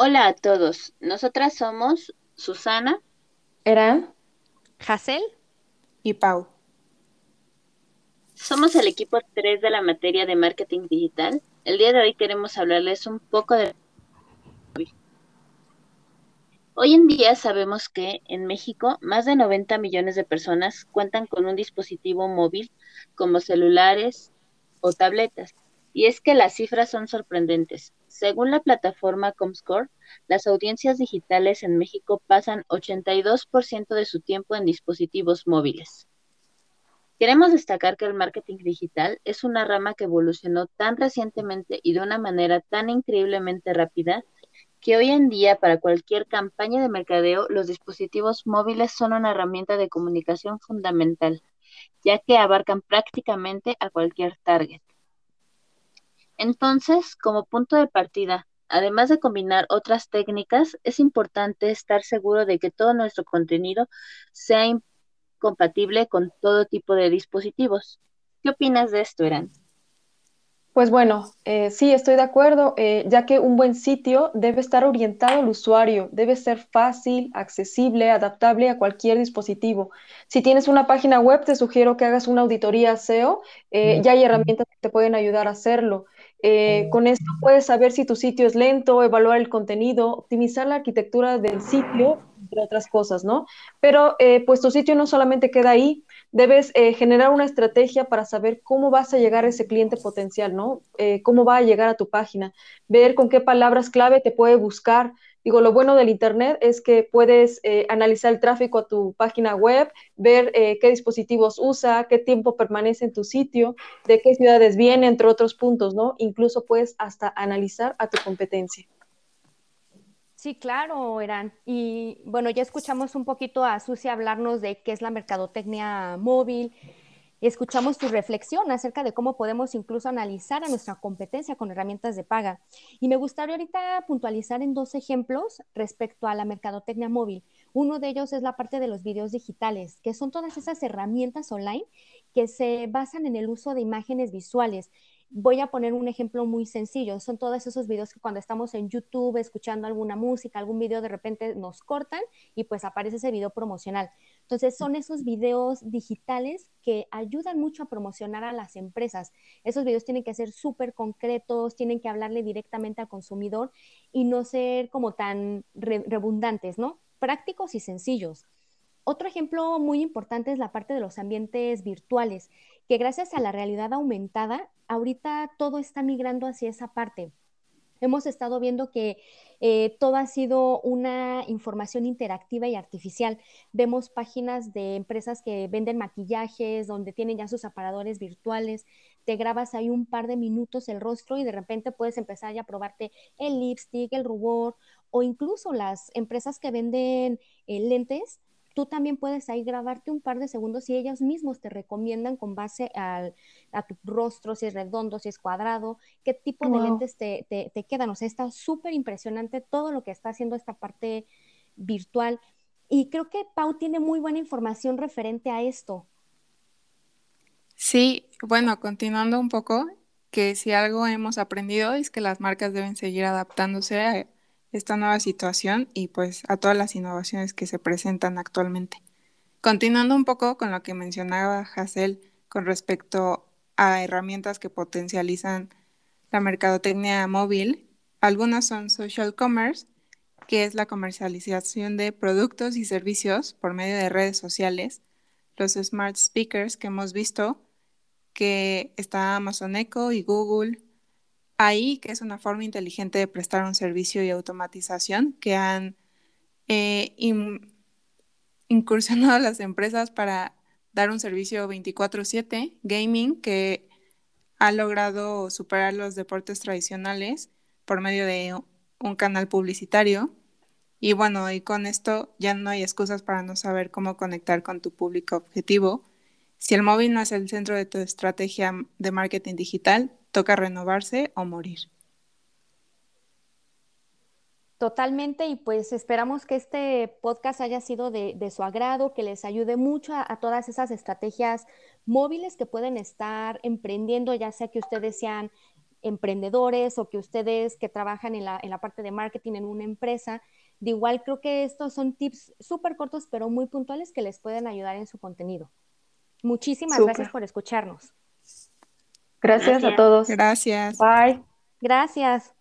Hola a todos, nosotras somos Susana, Eran, Hassel, y Pau. somos el equipo 3 de la materia de marketing digital. El día de hoy queremos hablarles un poco de... Hoy en día sabemos que en México más de 90 millones de personas cuentan con un dispositivo móvil como celulares o tabletas. Y es que las cifras son sorprendentes. Según la plataforma Comscore, las audiencias digitales en México pasan 82% de su tiempo en dispositivos móviles. Queremos destacar que el marketing digital es una rama que evolucionó tan recientemente y de una manera tan increíblemente rápida que hoy en día para cualquier campaña de mercadeo los dispositivos móviles son una herramienta de comunicación fundamental, ya que abarcan prácticamente a cualquier target. Entonces, como punto de partida, además de combinar otras técnicas, es importante estar seguro de que todo nuestro contenido sea compatible con todo tipo de dispositivos. ¿Qué opinas de esto, Eran? pues bueno, eh, sí, estoy de acuerdo, eh, ya que un buen sitio debe estar orientado al usuario, debe ser fácil, accesible, adaptable a cualquier dispositivo. Si tienes una página web, te sugiero que hagas una auditoría SEO, eh, ya hay herramientas que te pueden ayudar a hacerlo. Eh, con esto puedes saber si tu sitio es lento, evaluar el contenido, optimizar la arquitectura del sitio, entre otras cosas, ¿no? Pero eh, pues tu sitio no solamente queda ahí, debes eh, generar una estrategia para saber cómo vas a llegar a ese cliente potencial, ¿no? Cómo va a llegar a tu página, ver con qué palabras clave te puede buscar. Digo, lo bueno del Internet es que puedes eh, analizar el tráfico a tu página web, ver eh, qué dispositivos usa, qué tiempo permanece en tu sitio, de qué ciudades viene, entre otros puntos, ¿no? Incluso puedes hasta analizar a tu competencia. Sí, claro, Eran. Y bueno, ya escuchamos un poquito a Susi hablarnos de qué es la mercadotecnia móvil. Escuchamos tu reflexión acerca de cómo podemos incluso analizar a nuestra competencia con herramientas de paga. Y me gustaría ahorita puntualizar en dos ejemplos respecto a la mercadotecnia móvil. Uno de ellos es la parte de los videos digitales, que son todas esas herramientas online que se basan en el uso de imágenes visuales voy a poner un ejemplo muy sencillo. Son todos esos videos que cuando estamos en YouTube escuchando alguna música, algún video, de repente nos cortan y pues aparece ese video promocional. Entonces son esos videos digitales que ayudan mucho a promocionar a las empresas. Esos videos tienen que ser súper concretos, tienen que hablarle directamente al consumidor y no ser como tan re redundantes, ¿no? Prácticos y sencillos. Otro ejemplo muy importante es la parte de los ambientes virtuales, que gracias a la realidad aumentada, ahorita todo está migrando hacia esa parte. Hemos estado viendo que eh, todo ha sido una información interactiva y artificial. Vemos páginas de empresas que venden maquillajes, donde tienen ya sus aparadores virtuales. Te grabas ahí un par de minutos el rostro y de repente puedes empezar ya a probarte el lipstick, el rubor o incluso las empresas que venden eh, lentes tú también puedes ahí grabarte un par de segundos y ellos mismos te recomiendan con base al, a tu rostro, si es redondo, si es cuadrado, qué tipo wow. de lentes te, te, te, quedan. O sea, está súper impresionante todo lo que está haciendo esta parte virtual. Y creo que Pau tiene muy buena información referente a esto. Sí, bueno, continuando un poco, que si algo hemos aprendido es que las marcas deben seguir adaptándose a esta nueva situación y pues a todas las innovaciones que se presentan actualmente. Continuando un poco con lo que mencionaba Hassel con respecto a herramientas que potencializan la mercadotecnia móvil, algunas son social commerce, que es la comercialización de productos y servicios por medio de redes sociales, los smart speakers que hemos visto, que está Amazon Echo y Google, ahí, que es una forma inteligente de prestar un servicio y automatización que han eh, in, incursionado las empresas para dar un servicio 24/7, gaming, que ha logrado superar los deportes tradicionales por medio de un canal publicitario. Y bueno, y con esto ya no hay excusas para no saber cómo conectar con tu público objetivo. Si el móvil no es el centro de tu estrategia de marketing digital, toca renovarse o morir. Totalmente, y pues esperamos que este podcast haya sido de, de su agrado, que les ayude mucho a, a, todas esas estrategias móviles que pueden estar emprendiendo, ya sea que ustedes sean emprendedores o que ustedes que trabajan en la, en la parte de marketing en una empresa. De igual creo que estos son tips súper cortos pero muy puntuales que les pueden ayudar en su contenido. Muchísimas gracias por escucharnos. Gracias, a todos. Gracias. Bye. Gracias.